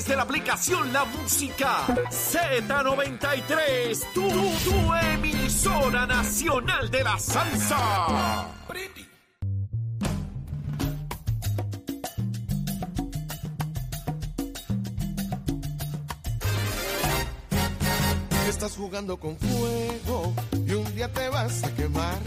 través de la aplicación La Música Z93. Tu, tu emisora nacional de la salsa. Estás jugando con fuego y un día te vas a quemar.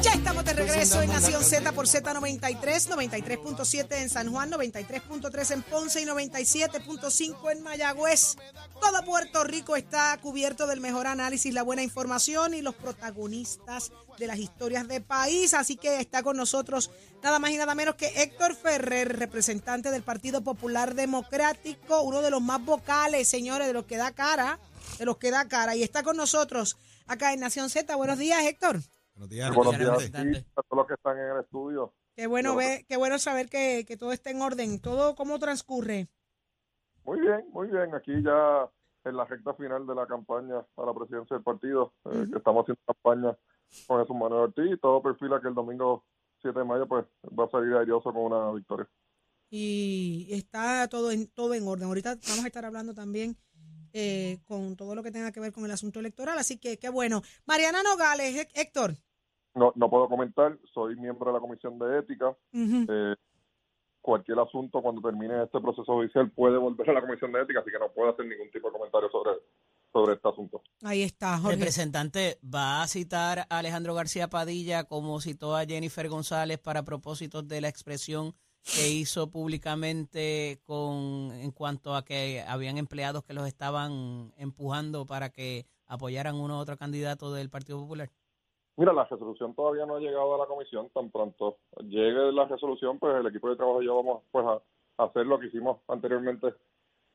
Ya estamos de regreso en Nación Z por Z93, 93.7 en San Juan, 93.3 en Ponce y 97.5 en Mayagüez. Todo Puerto Rico está cubierto del mejor análisis, la buena información y los protagonistas de las historias de país. Así que está con nosotros nada más y nada menos que Héctor Ferrer, representante del Partido Popular Democrático, uno de los más vocales, señores, de los que da cara, de los que da cara. Y está con nosotros acá en Nación Z. Buenos días, Héctor. Buenos días, Buenos días a todos los que están en el estudio. Qué bueno ver, qué bueno saber que, que todo está en orden. Todo cómo transcurre. Muy bien, muy bien. Aquí ya en la recta final de la campaña a la presidencia del partido, eh, que estamos haciendo campaña con Jesús Manuel Ortiz y todo perfila que el domingo 7 de mayo pues va a salir airoso con una victoria. y está todo en todo en orden. Ahorita vamos a estar hablando también eh, con todo lo que tenga que ver con el asunto electoral, así que qué bueno. Mariana Nogales, Hé- Héctor. No, no puedo comentar, soy miembro de la Comisión de Ética. Eh, cualquier asunto cuando termine este proceso judicial puede volver a la Comisión de Ética, así que no puedo hacer ningún tipo de comentario sobre, sobre este asunto. Ahí está, Jorge. Representante, ¿va a citar a Alejandro García Padilla como citó a Jennifer González para propósitos de la expresión que hizo públicamente con en cuanto a que habían empleados que los estaban empujando para que apoyaran uno u otro candidato del Partido Popular? Mira, la resolución todavía no ha llegado a la comisión. Tan pronto llegue la resolución, pues el equipo de trabajo y yo vamos pues a, hacer lo que hicimos anteriormente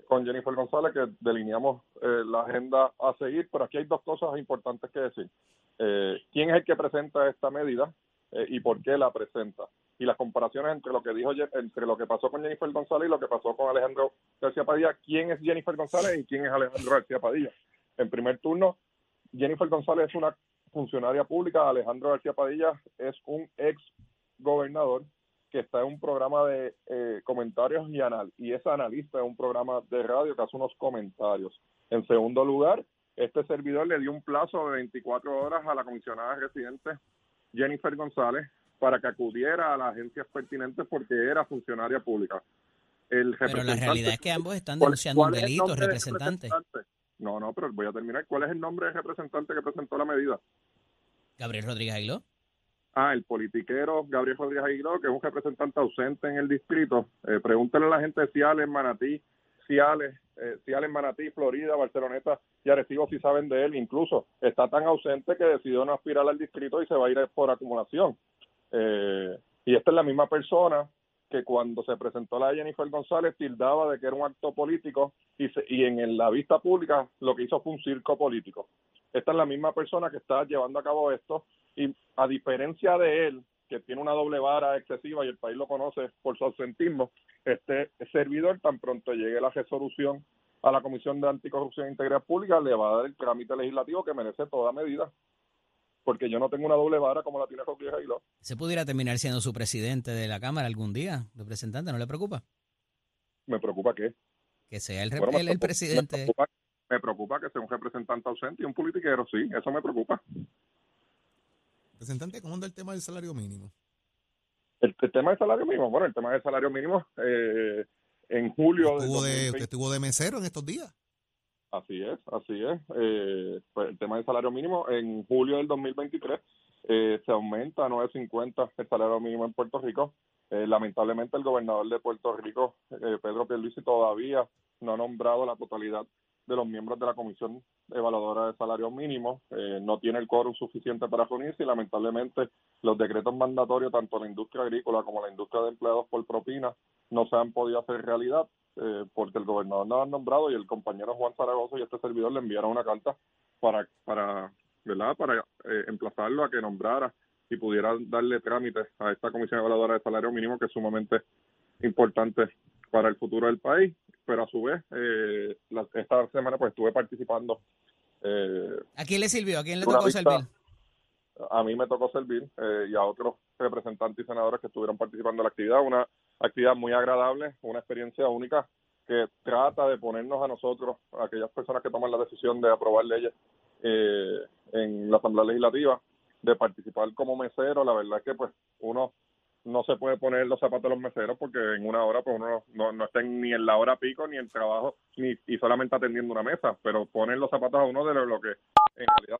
con Jennifer González, que delineamos eh, la agenda a seguir. Pero aquí hay dos cosas importantes que decir. Eh, ¿Quién es el que presenta esta medida eh, y por qué la presenta? Y las comparaciones entre lo que dijo entre lo que pasó con Jennifer González y lo que pasó con Alejandro García Padilla. ¿Quién es Jennifer González y quién es Alejandro García Padilla? En primer turno, Jennifer González es una funcionaria pública, Alejandro García Padilla es un ex gobernador que está en un programa de eh, comentarios y anal y es analista en un programa de radio que hace unos comentarios. En segundo lugar, este servidor le dio un plazo de 24 horas a la comisionada residente Jennifer González para que acudiera a las agencias pertinentes porque era funcionaria pública. El Pero la realidad es que ambos están ¿Cuál- denunciando un delito, representante? No, no, pero voy a terminar. ¿Cuál es el nombre del representante que presentó la medida? Gabriel Rodríguez Aguiló. Ah, el politiquero Gabriel Rodríguez Aguiló, que es un representante ausente en el distrito. Eh, pregúntenle a la gente de Ciales, Manatí, Ciales, eh, Ciales, Manatí, Florida, Barceloneta y Arecibo si saben de él. Incluso está tan ausente que decidió no aspirar al distrito y se va a ir por acumulación. Eh, y esta es la misma persona que cuando se presentó la Jennifer González tildaba de que era un acto político y, se- y en la vista pública lo que hizo fue un circo político. Esta es la misma persona que está llevando a cabo esto y a diferencia de él, que tiene una doble vara excesiva y el país lo conoce por su ausentismo, este servidor tan pronto llegue la resolución a la Comisión de Anticorrupción e Integridad Pública, le va a dar el trámite legislativo que merece toda medida, porque yo no tengo una doble vara como la tiene Rodríguez Aguiló. ¿Se pudiera terminar siendo su presidente de la Cámara algún día, representante? ¿No le preocupa? Me preocupa que Que sea el, Bueno, el preocupa- presidente. Me preocupa, me preocupa que sea un representante ausente y un politiquero, sí, eso me preocupa. Representante, ¿cómo anda el tema del salario mínimo? El, el tema del salario mínimo, bueno, el tema del salario mínimo, eh, en julio Estuvo de, 2020 usted estuvo de mesero en estos días. Así es, así es. Eh, pues el tema del salario mínimo, en julio del 2023 eh, se aumenta a 9.50 el salario mínimo en Puerto Rico. Eh, lamentablemente el gobernador de Puerto Rico, eh, Pedro Pierluisi, todavía no ha nombrado la totalidad de los miembros de la Comisión Evaluadora de Salario Mínimo. Eh, no tiene el quórum suficiente para reunirse y lamentablemente los decretos mandatorios, tanto la industria agrícola como la industria de empleados por propina, no se han podido hacer realidad eh, porque el gobernador no lo ha nombrado y el compañero Juan Zaragoza y este servidor le enviaron una carta para, para ¿verdad? Para eh, emplazarlo a que nombrara y pudiera darle trámites a esta comisión evaluadora de salario mínimo que es sumamente importante para el futuro del país, pero a su vez, eh, la- esta semana pues estuve participando eh, ¿A quién le sirvió? ¿A quién le tocó servir? A mí me tocó servir eh, y a otros representantes y senadores que estuvieron participando en la actividad, una actividad muy agradable, una experiencia única que trata de ponernos a nosotros, a aquellas personas que toman la decisión de aprobar leyes eh, en la Asamblea Legislativa, de participar como mesero, la verdad es que pues uno no se puede poner los zapatos de los meseros porque en una hora pues uno no, no está ni en la hora pico ni en trabajo ni y solamente atendiendo una mesa, pero ponen los zapatos a uno de lo que en realidad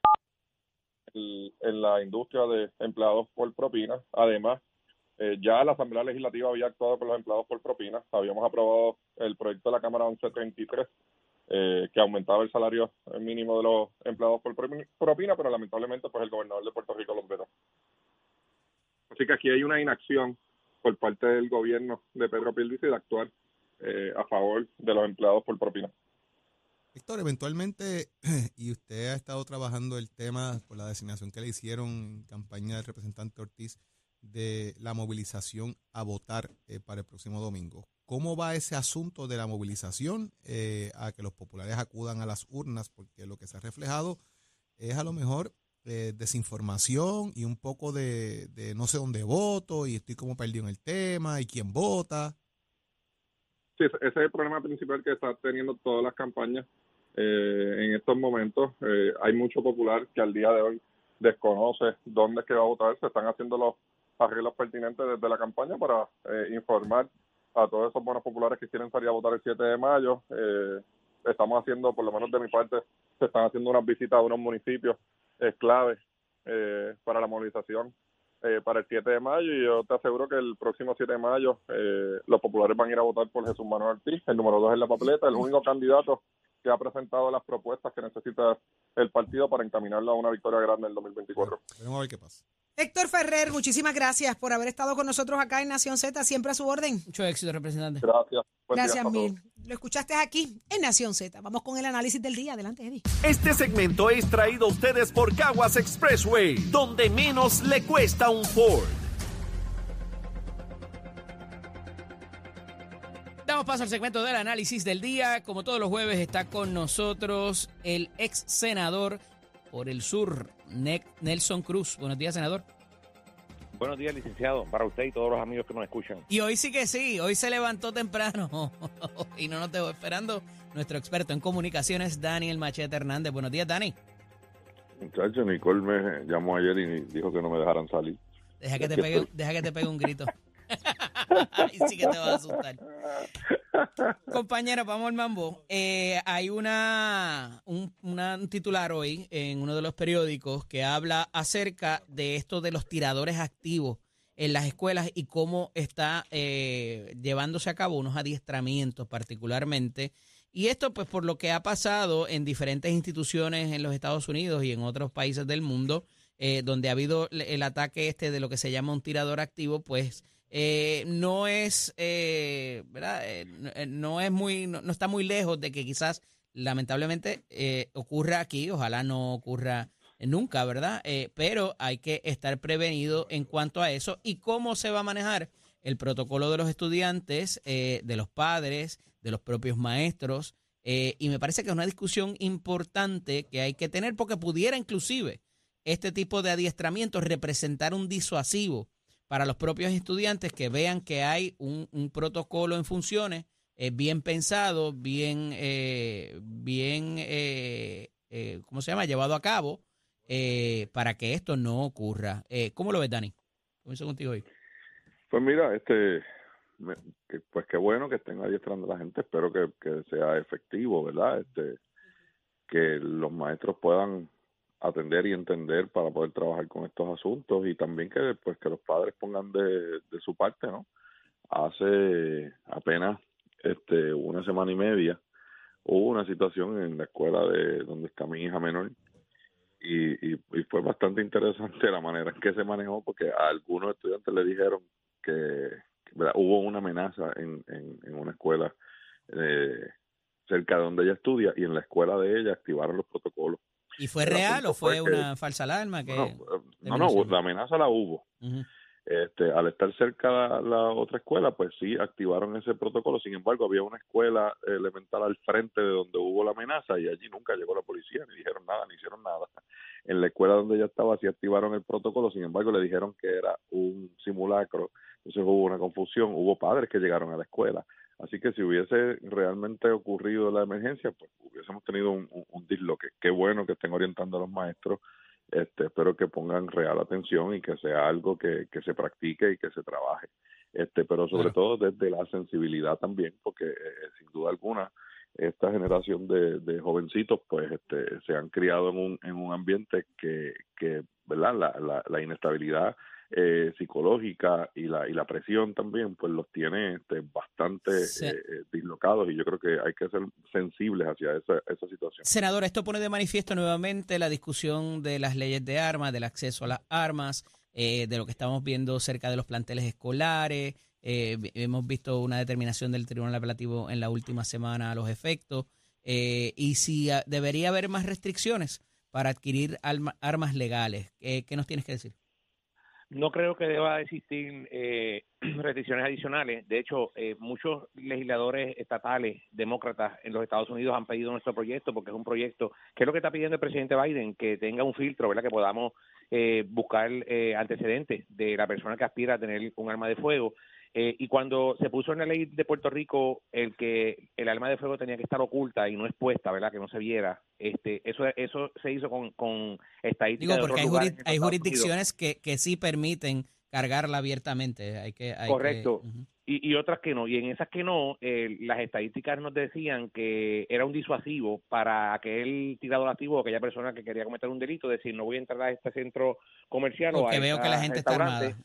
el- en la industria de empleados por propina. Además, eh, ya la Asamblea Legislativa había actuado con los empleados por propina. Habíamos aprobado el proyecto de la Cámara 1133 eh, que aumentaba el salario mínimo de los empleados por propi- propina, pero lamentablemente pues el gobernador de Puerto Rico los vetó. Así que aquí hay una inacción por parte del gobierno de Pedro Pierluisi de actuar eh, a favor de los empleados por propina. Héctor, eventualmente, y usted ha estado trabajando el tema por la designación que le hicieron en campaña del representante Ortiz de la movilización a votar eh, para el próximo domingo. ¿Cómo va ese asunto de la movilización eh, a que los populares acudan a las urnas? Porque lo que se ha reflejado es a lo mejor eh, desinformación y un poco de, de no sé dónde voto y estoy como perdido en el tema y quién vota. Sí, ese es el problema principal que está teniendo todas las campañas eh, en estos momentos. Eh, hay mucho popular que al día de hoy desconoce dónde es que va a votar. Se están haciendo los arreglos pertinentes desde la campaña para eh, informar a todos esos buenos populares que quieren salir a votar el 7 de mayo. Eh, estamos haciendo, por lo menos de mi parte, se están haciendo unas visitas a unos municipios eh, clave eh, para la movilización eh, para el 7 de mayo y yo te aseguro que el próximo 7 de mayo eh, los populares van a ir a votar por Jesús Manuel Ortiz, el número 2 en la papeleta, el único candidato que ha presentado las propuestas que necesita el partido para encaminarlo a una victoria grande en el 2024. Veremos a ver qué pasa. Héctor Ferrer, muchísimas gracias por haber estado con nosotros acá en Nación Z, siempre a su orden. Mucho éxito, representante. Gracias. Buen Gracias mil. Lo escuchaste aquí en Nación Z. Vamos con el análisis del día. Adelante, Eddie. Este segmento es traído a ustedes por Caguas Expressway, donde menos le cuesta un Ford. Damos paso al segmento del análisis del día. Como todos los jueves está con nosotros el ex senador por el sur, Ne- Nelson Cruz. Buenos días, senador. Buenos días, licenciado, para usted y todos los amigos que nos escuchan. Y hoy sí que sí, hoy se levantó temprano y no nos dejó esperando nuestro experto en comunicaciones, Daniel Machete Hernández. Buenos días, Dani. Muchacho, Nicole me llamó ayer y dijo que no me dejaran salir. Deja que te pegue, deja que te pegue un grito. Ahí sí que te vas a asustar. Compañero, vamos al mambo. Eh, hay una un, titular hoy en uno de los periódicos que habla acerca de esto de los tiradores activos en las escuelas y cómo está eh, llevándose a cabo unos adiestramientos particularmente. Y esto pues por lo que ha pasado en diferentes instituciones en los Estados Unidos y en otros países del mundo, eh, donde ha habido el ataque este de lo que se llama un tirador activo, pues eh, no es, eh, ¿verdad? Eh, no, eh, no es muy, no, no está muy lejos de que quizás, lamentablemente, eh, ocurra aquí. Ojalá no ocurra nunca, ¿verdad? Pero hay que estar prevenido en cuanto a eso y cómo se va a manejar el protocolo de los estudiantes, de los padres, de los propios maestros. y me parece que es una discusión importante que hay que tener porque pudiera inclusive este tipo de adiestramiento representar un disuasivo para los propios estudiantes que vean que hay un, un protocolo en funciones eh, bien pensado, bien, eh, bien, eh, eh, ¿cómo se llama? Llevado a cabo eh, para que esto no ocurra. ¿Cómo lo ves, Dani? Comienzo contigo hoy. Pues mira, este, me- que- pues qué bueno que estén adiestrando a la gente, espero que, que sea efectivo, ¿verdad? Este, que los maestros puedan atender y entender para poder trabajar con estos asuntos y también que pues que los padres pongan de, de su parte, ¿no? Hace apenas este una semana y media hubo una situación en la escuela de donde está mi hija menor y, y, fue bastante interesante la manera en que se manejó porque a algunos estudiantes le dijeron que, hubo una amenaza en, en, en una escuela eh, cerca de donde ella estudia y en la escuela de ella activaron los protocolos. ¿Y fue real o fue fue que- una falsa alarma? Que, No, de no, no, mencionar? la amenaza la hubo. Este, al estar cerca la, la otra escuela, pues sí activaron ese protocolo. Sin embargo, había una escuela elemental al frente de donde hubo la amenaza y allí nunca llegó la policía, ni dijeron nada, ni hicieron nada. En la escuela donde ella estaba sí activaron el protocolo, sin embargo, le dijeron que era un simulacro. Entonces hubo una confusión, hubo padres que llegaron a la escuela. Así que si hubiese realmente ocurrido la emergencia, pues hubiésemos tenido un, un, un disloque. Qué bueno que estén orientando a los maestros este, espero que pongan real atención y que sea algo que, que se practique y que se trabaje. Este, pero sobre Claro. todo desde la sensibilidad también, porque eh, sin duda alguna esta generación de, de jovencitos pues este, se han criado en un, en un ambiente que, que verdad la, la, la inestabilidad eh, psicológica y la y la presión también pues los tiene este, bastante Sí. eh, eh, dislocados y yo creo que hay que ser sensibles hacia esa, esa situación. Senador, esto pone de manifiesto nuevamente la discusión de las leyes de armas, del acceso a las armas, eh, de lo que estamos viendo cerca de los planteles escolares. Eh, hemos visto una determinación del Tribunal Apelativo en la última semana a los efectos. eh, y si ah, debería haber más restricciones para adquirir alma- armas legales. ¿Qué nos tienes que decir? No creo que deba existir eh, restricciones adicionales. De hecho, eh, muchos legisladores estatales demócratas en los Estados Unidos han pedido nuestro proyecto porque es un proyecto que es lo que está pidiendo el presidente Biden, que tenga un filtro, ¿verdad? Que podamos eh, buscar eh, antecedentes de la persona que aspira a tener un arma de fuego. Eh, y cuando se puso en la ley de Puerto Rico el que el arma de fuego tenía que estar oculta y no expuesta, ¿verdad? Que no se viera. Este, eso eso se hizo con, con estadísticas Digo, de porque hay, los hay Estados Unidos. jurisdicciones que, que sí permiten cargarla abiertamente. Hay que, hay que- Correcto. Y, y otras que no. Y en esas que no, eh, las estadísticas nos decían que era un disuasivo para aquel tirador activo o aquella persona que quería cometer un delito, decir, no voy a entrar a este centro comercial o Porque a veo esta que la gente está armada.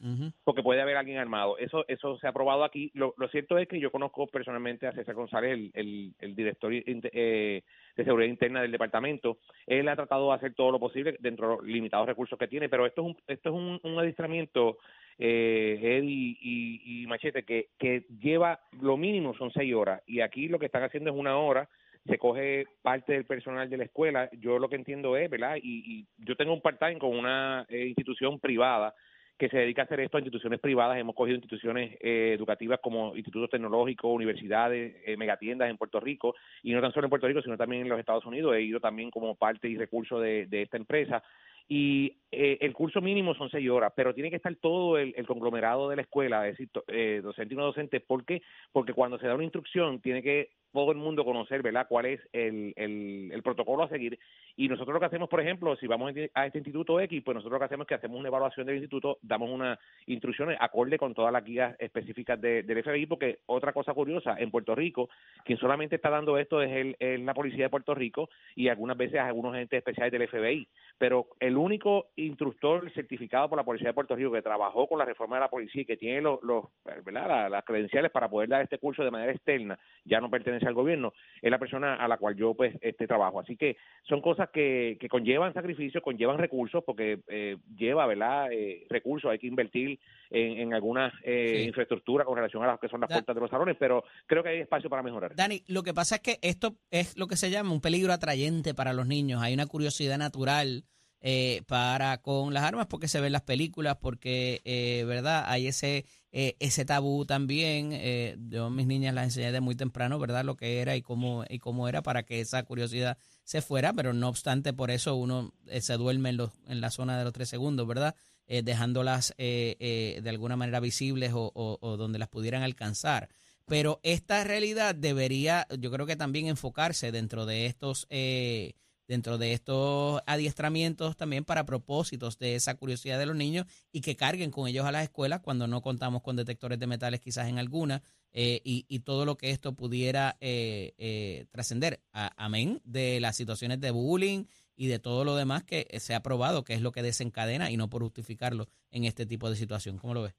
Porque puede haber alguien armado. Eso eso se ha probado aquí. Lo, lo cierto es que yo conozco personalmente a César González, el, el, el director eh, de seguridad interna del departamento. Él ha tratado de hacer todo lo posible dentro de los limitados recursos que tiene, pero esto es un, esto es un, un adiestramiento, eh, Eddie y, Machete, que, que lleva lo mínimo son seis horas y aquí lo que están haciendo es una hora se coge parte del personal de la escuela. Yo lo que entiendo es, ¿verdad? Y, y yo tengo un part-time con una eh, institución privada que se dedica a hacer esto a instituciones privadas. Hemos cogido instituciones eh, educativas como institutos tecnológicos, universidades, eh, megatiendas en Puerto Rico, y no tan solo en Puerto Rico, sino también en los Estados Unidos. He ido también como parte y recurso de, de esta empresa. Y eh, el curso mínimo son seis horas, pero tiene que estar todo el, el conglomerado de la escuela, es decir, to- eh, docente y no docente. ¿Por qué? Porque cuando se da una instrucción, tiene que todo el mundo conocer, ¿verdad?, cuál es el, el, protocolo a seguir. Y nosotros lo que hacemos, por ejemplo, si vamos a este instituto X, pues nosotros lo que hacemos es que hacemos una evaluación del instituto, damos unas instrucciones acorde con todas las guías específicas de- del FBI, porque otra cosa curiosa, en Puerto Rico, quien solamente está dando esto es, el, es la policía de Puerto Rico y algunas veces algunos agentes especiales del FBI. Pero el único instructor certificado por la policía de Puerto Rico que trabajó con la reforma de la policía y que tiene los, los ¿verdad? La- las credenciales para poder dar este curso de manera externa, ya no pertenece al gobierno, es la persona a la cual yo pues este trabajo. Así que son cosas que, que conllevan sacrificios, conllevan recursos, porque eh, lleva, ¿verdad? Eh, recursos, hay que invertir en, en alguna eh, Sí. infraestructura con relación a las que son las Da- puertas de los salones, pero creo que hay espacio para mejorar. Dani, lo que pasa es que esto es lo que se llama un peligro atrayente para los niños. Hay una curiosidad natural eh, para con las armas porque se ven las películas, porque, eh, ¿verdad? Hay ese eh, ese tabú también. eh, yo a mis niñas las enseñé de muy temprano, ¿verdad? Lo que era y cómo, y cómo era para que esa curiosidad se fuera, pero no obstante, por eso uno eh, se duerme en, los, en la zona de los tres segundos, ¿verdad? Eh, dejándolas eh, de alguna manera visibles o, o- o donde las pudieran alcanzar. Pero esta realidad debería, yo creo que también enfocarse dentro de estos, eh, dentro de estos adiestramientos también para propósitos de esa curiosidad de los niños y que carguen con ellos a las escuelas cuando no contamos con detectores de metales quizás en alguna eh, y, y todo lo que esto pudiera eh, eh, trascender. Amén de las situaciones de bullying y de todo lo demás que se ha probado que es lo que desencadena y no por justificarlo en este tipo de situación. ¿Cómo lo ves?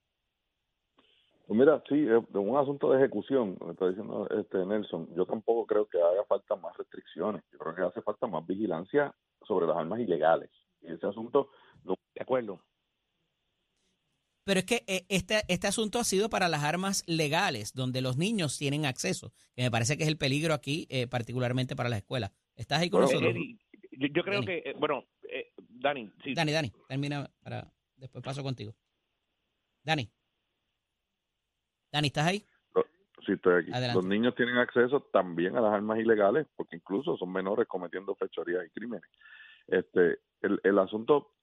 Pues mira, sí, es un asunto de ejecución, me está diciendo este Nelson. Yo tampoco creo que haga falta más restricciones. Yo creo que hace falta más vigilancia sobre las armas ilegales. Y ese asunto, no, De acuerdo. Pero es que eh, este, este asunto ha sido para las armas legales, donde los niños tienen acceso, que me parece que es el peligro aquí, eh, particularmente para las escuelas. ¿Estás ahí con Bueno, nosotros? Eddie, yo, yo creo Dani. que, eh, bueno, eh, Dani, sí. Dani, Dani, termina para después paso contigo. Dani. Dani, ¿estás ahí? Sí, estoy aquí. Adelante. Los niños tienen acceso también a las armas ilegales, porque incluso son menores cometiendo fechorías y crímenes. Este, el, el asunto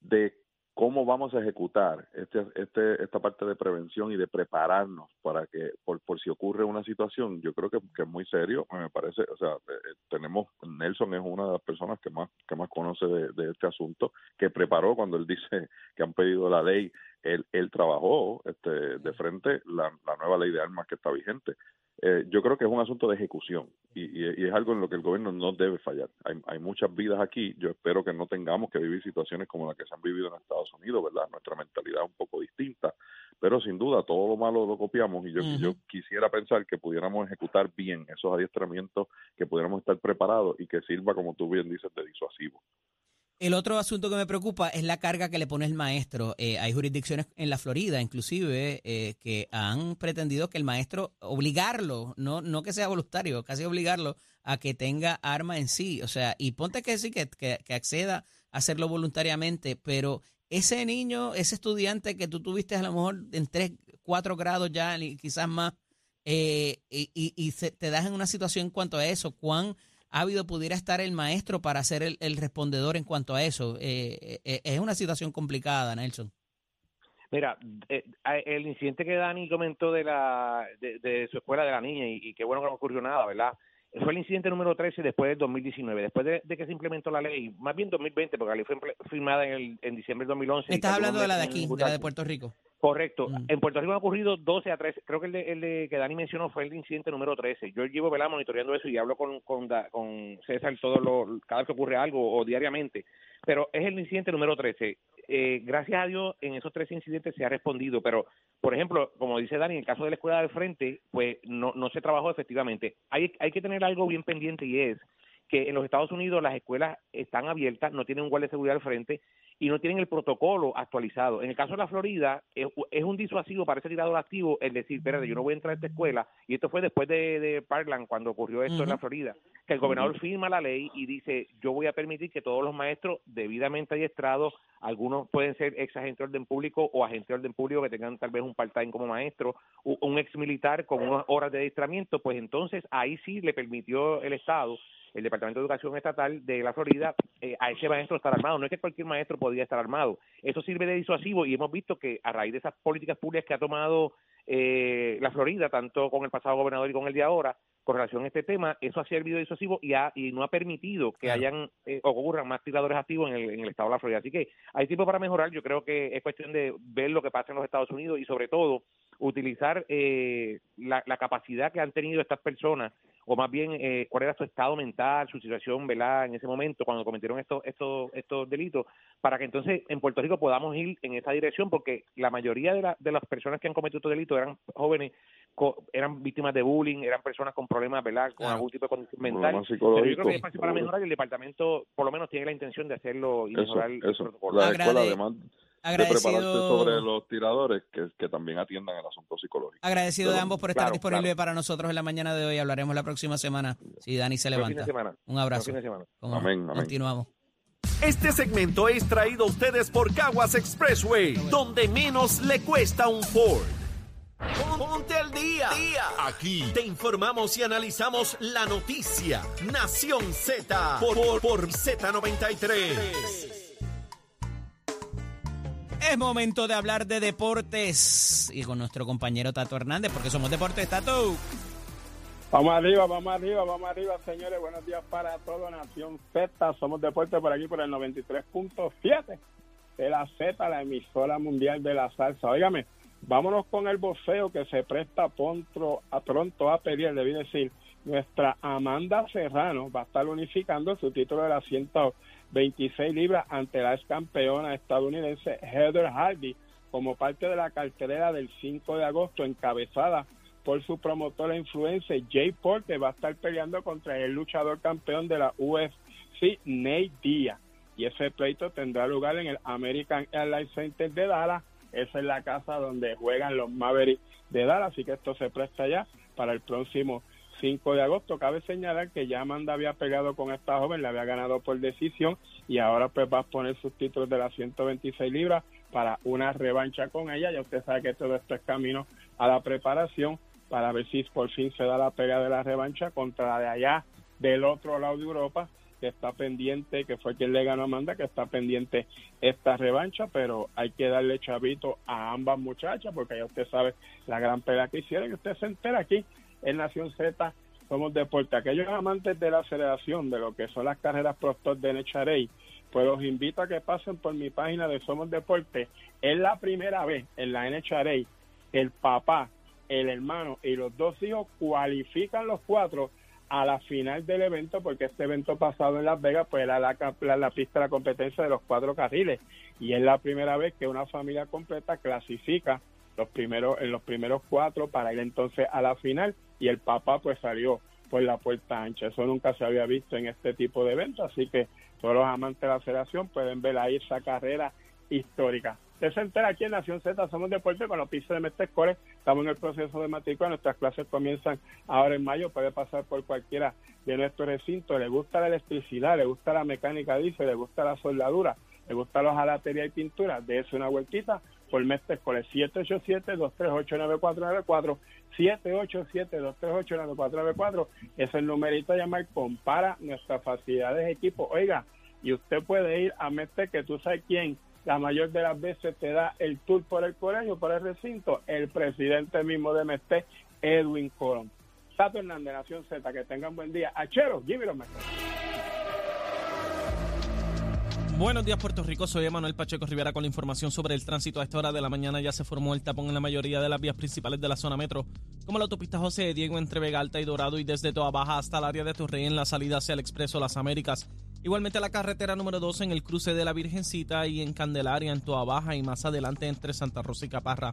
de cómo vamos a ejecutar este, este, esta parte de prevención y de prepararnos para que, por, por si ocurre una situación, yo creo que, que es muy serio, me parece, o sea, eh, eh, tenemos, Nelson es una de las personas que más, que más conoce de, de este asunto, que preparó cuando él dice que han pedido la ley, él, él trabajó este, de frente la, la nueva ley de armas que está vigente. Eh, yo creo que es un asunto de ejecución y, y- y es algo en lo que el gobierno no debe fallar. Hay, hay muchas vidas aquí. Yo espero que no tengamos que vivir situaciones como las que se han vivido en Estados Unidos, ¿verdad? Nuestra mentalidad es un poco distinta, pero sin duda todo lo malo lo copiamos y yo, yo quisiera pensar que pudiéramos ejecutar bien esos adiestramientos, que pudiéramos estar preparados y que sirva, como tú bien dices, de disuasivo. El otro asunto que me preocupa es la carga que le pone el maestro. Eh, hay jurisdicciones en la Florida, inclusive, eh, que han pretendido que el maestro obligarlo, no, no que sea voluntario, casi obligarlo a que tenga arma en sí. O sea, y ponte que sí, que, que, acceda a hacerlo voluntariamente, pero ese niño, ese estudiante que tú tuviste a lo mejor en tres, cuatro grados ya, quizás más, eh, y se- te das en una situación en cuanto a eso, cuán ávido pudiera estar el maestro para ser el, el respondedor en cuanto a eso. Eh, eh, es una situación complicada, Nelson. Mira, eh, a- el incidente que Dani comentó de la de, de su escuela de la niña y, y qué bueno que no ocurrió nada, ¿verdad? Fue el incidente número 13 después del 2019, después de, de que se implementó la ley, más bien 2020, porque la ley fue firmada en, el, en diciembre del 2011. y Estás hablando de la de aquí, de la de Puerto Rico. Correcto. Mm. En Puerto Rico han ocurrido 12 a 13. Creo que el, de, el de que Dani mencionó fue el incidente número 13. Yo llevo ¿verdad? monitoreando eso y hablo con, con, César todo lo, cada vez que ocurre algo o diariamente. Pero es el incidente número 13. Eh, gracias a Dios, en esos tres incidentes se ha respondido. Pero, por ejemplo, como dice Dani, en el caso de la escuela del frente, pues no, no se trabajó efectivamente. Hay, hay que tener algo bien pendiente y es que en los Estados Unidos las escuelas están abiertas, no tienen un guardia de seguridad al frente y no tienen el protocolo actualizado. En el caso de la Florida, es, es un disuasivo para ese tirador activo el decir, espérate, yo no voy a entrar a esta escuela, y esto fue después de, de Parkland, cuando ocurrió esto en la. Florida, que el gobernador firma la ley y dice, yo voy a permitir que todos los maestros debidamente adiestrados, algunos pueden ser ex agentes de orden público o agentes de orden público que tengan tal vez un part-time como maestro, un ex militar con unas horas de adiestramiento, pues entonces ahí sí le permitió el Estado el Departamento de Educación Estatal de la Florida eh, a ese maestro estar armado. No es que cualquier maestro podía estar armado. Eso sirve de disuasivo y hemos visto que a raíz de esas políticas públicas que ha tomado eh, la Florida, tanto con el pasado gobernador y con el de ahora, con relación a este tema, eso ha servido de disuasivo y, ha, y no ha permitido que hayan eh, ocurran más tiradores activos en el, en el estado de la Florida. Así que hay tiempo para mejorar. Yo creo que es cuestión de ver lo que pasa en los Estados Unidos y sobre todo utilizar eh, la, la capacidad que han tenido estas personas o más bien eh, cuál era su estado mental, su situación, ¿verdad? En ese momento cuando cometieron estos estos estos delitos, para que entonces en Puerto Rico podamos ir en esa dirección, porque la mayoría de, la- de las personas que han cometido estos delitos eran jóvenes, co- eran víctimas de bullying, eran personas con problemas, ¿verdad? Con Claro. algún tipo de condición mental. Pero yo creo que psicológicos. espacio para mejorar y el departamento por lo menos tiene la intención de hacerlo y Eso, mejorar el eso. protocolo. La escuela, además de prepararse Agradecido, sobre los tiradores, que, que también atiendan el asunto psicológico. agradecido de ambos por estar claro, disponible claro. para nosotros en la mañana de hoy. Hablaremos la próxima semana si Dani se levanta. de semana. Un abrazo. fin de semana. Como- Amén, amén. Continuamos. Este segmento es traído a ustedes por Caguas Expressway, donde menos le cuesta un Ford. Ponte al día. Aquí te informamos y analizamos la noticia. Nación Z por, por, por Z93. Es momento de hablar de deportes y con nuestro compañero Tato Hernández, porque somos deportes, Tato. Vamos arriba, vamos arriba, vamos arriba, señores. Buenos días para toda Nación Z. Somos deportes por aquí, por el 93.7 de la Z, la emisora mundial de la salsa. Óigame, vámonos con el boceo que se presta pronto a, pronto a pedir, debí decir. Nuestra Amanda Serrano va a estar unificando su título de la 100 26 libras ante la ex campeona estadounidense Heather Hardy como parte de la cartelera del 5 de agosto encabezada por su promotora e influencer Jay Porter va a estar peleando contra el luchador campeón de la UFC Nate Diaz. Y ese pleito tendrá lugar en el American Airlines Center de Dallas. Esa es la casa donde juegan los Mavericks de Dallas. Así que esto se presta ya para el próximo 5 de agosto. Cabe señalar que ya Amanda había pegado con esta joven, le había ganado por decisión y ahora pues va a poner sus títulos de las 126 libras para una revancha con ella. Ya usted sabe que todo esto es camino a la preparación para ver si por fin se da la pega de la revancha contra la de allá del otro lado de Europa que está pendiente, que fue quien le ganó a Amanda, que está pendiente esta revancha, pero hay que darle chavito a ambas muchachas, porque ya usted sabe la gran pelea que hicieron, y usted se entera aquí en Nación Z, somos deporte. Aquellos amantes de la aceleración, de lo que son las carreras Proctor de NHRA, pues los invito a que pasen por mi página de Somos Deporte. Es la primera vez en la NHRA el papá, el hermano y los dos hijos cualifican los cuatro a la final del evento, porque este evento pasado en Las Vegas pues era la, la, pista de la competencia de los cuatro carriles y es la primera vez que una familia completa clasifica los primeros en los primeros cuatro para ir entonces a la final y el papá pues salió por la puerta ancha. Eso nunca se había visto en este tipo de eventos, así que todos los amantes de la aceleración pueden ver ahí esa carrera histórica. Usted se entera aquí en Nación Z, somos deporte con los pisos de Mestre Estamos en el proceso de matrícula. Nuestras clases comienzan ahora en mayo. Puede pasar por cualquiera de nuestros recintos. Le gusta la electricidad, le gusta la mecánica, dice, le gusta la soldadura, le gusta los jalatería y pintura. Dése una vueltita por Mestre Escoles. 787-238-9494. 787-238-9494. Es el numerito a llamar. Compara nuestras facilidades de equipo. Oiga, y usted puede ir a Mestre, que tú sabes quién la mayor de las veces te da el tour por el colegio, por el recinto, el presidente mismo de Mesté, Edwin Colón. Sato Hernández, Nación Z, que tengan buen día. Achero, it Buenos días Puerto Rico, soy Emanuel Pacheco Rivera con la información sobre el tránsito. A esta hora de la mañana ya se formó el tapón en la mayoría de las vías principales de la zona metro, como la autopista José Diego entre Vega Alta y Dorado y desde Toa Baja hasta el área de Torrey en la salida hacia el Expreso Las Américas. Igualmente la carretera número 2 en el cruce de la Virgencita y en Candelaria en Toa Baja y más adelante entre Santa Rosa y Caparra.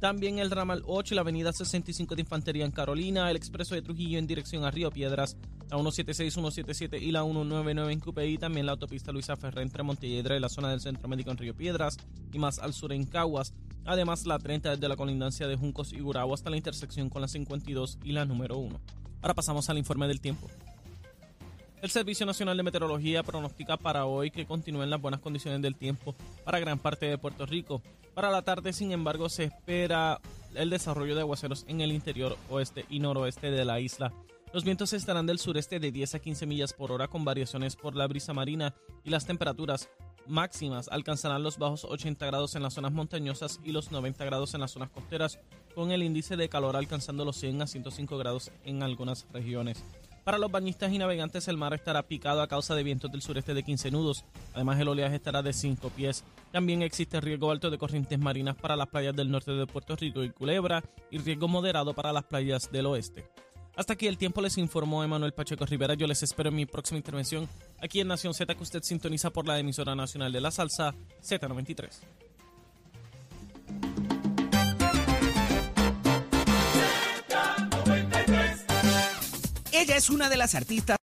También el ramal 8 y la avenida 65 de Infantería en Carolina, el expreso de Trujillo en dirección a Río Piedras, la 176, 177 y la 199 en Cupey, también la autopista Luisa Ferrer entre Montelledra y la zona del Centro Médico en Río Piedras y más al sur en Caguas. Además, la 30 desde la colindancia de Juncos y Gurabo hasta la intersección con la 52 y la número 1. Ahora pasamos al informe del tiempo. El Servicio Nacional de Meteorología pronostica para hoy que continúen las buenas condiciones del tiempo para gran parte de Puerto Rico. Para la tarde, sin embargo, se espera el desarrollo de aguaceros en el interior oeste y noroeste de la isla. Los vientos estarán del sureste de 10 a 15 millas por hora con variaciones por la brisa marina y las temperaturas máximas alcanzarán los bajos 80 grados en las zonas montañosas y los 90 grados en las zonas costeras, con el índice de calor alcanzando los 100 a 105 grados en algunas regiones. Para los bañistas y navegantes el mar estará picado a causa de vientos del sureste de 15 nudos. Además el oleaje estará de 5 pies. También existe riesgo alto de corrientes marinas para las playas del norte de Puerto Rico y Culebra y riesgo moderado para las playas del oeste. Hasta aquí el tiempo les informó Emanuel Pacheco Rivera. Yo les espero en mi próxima intervención aquí en Nación Z que usted sintoniza por la emisora nacional de la salsa Z93. Es una de las artistas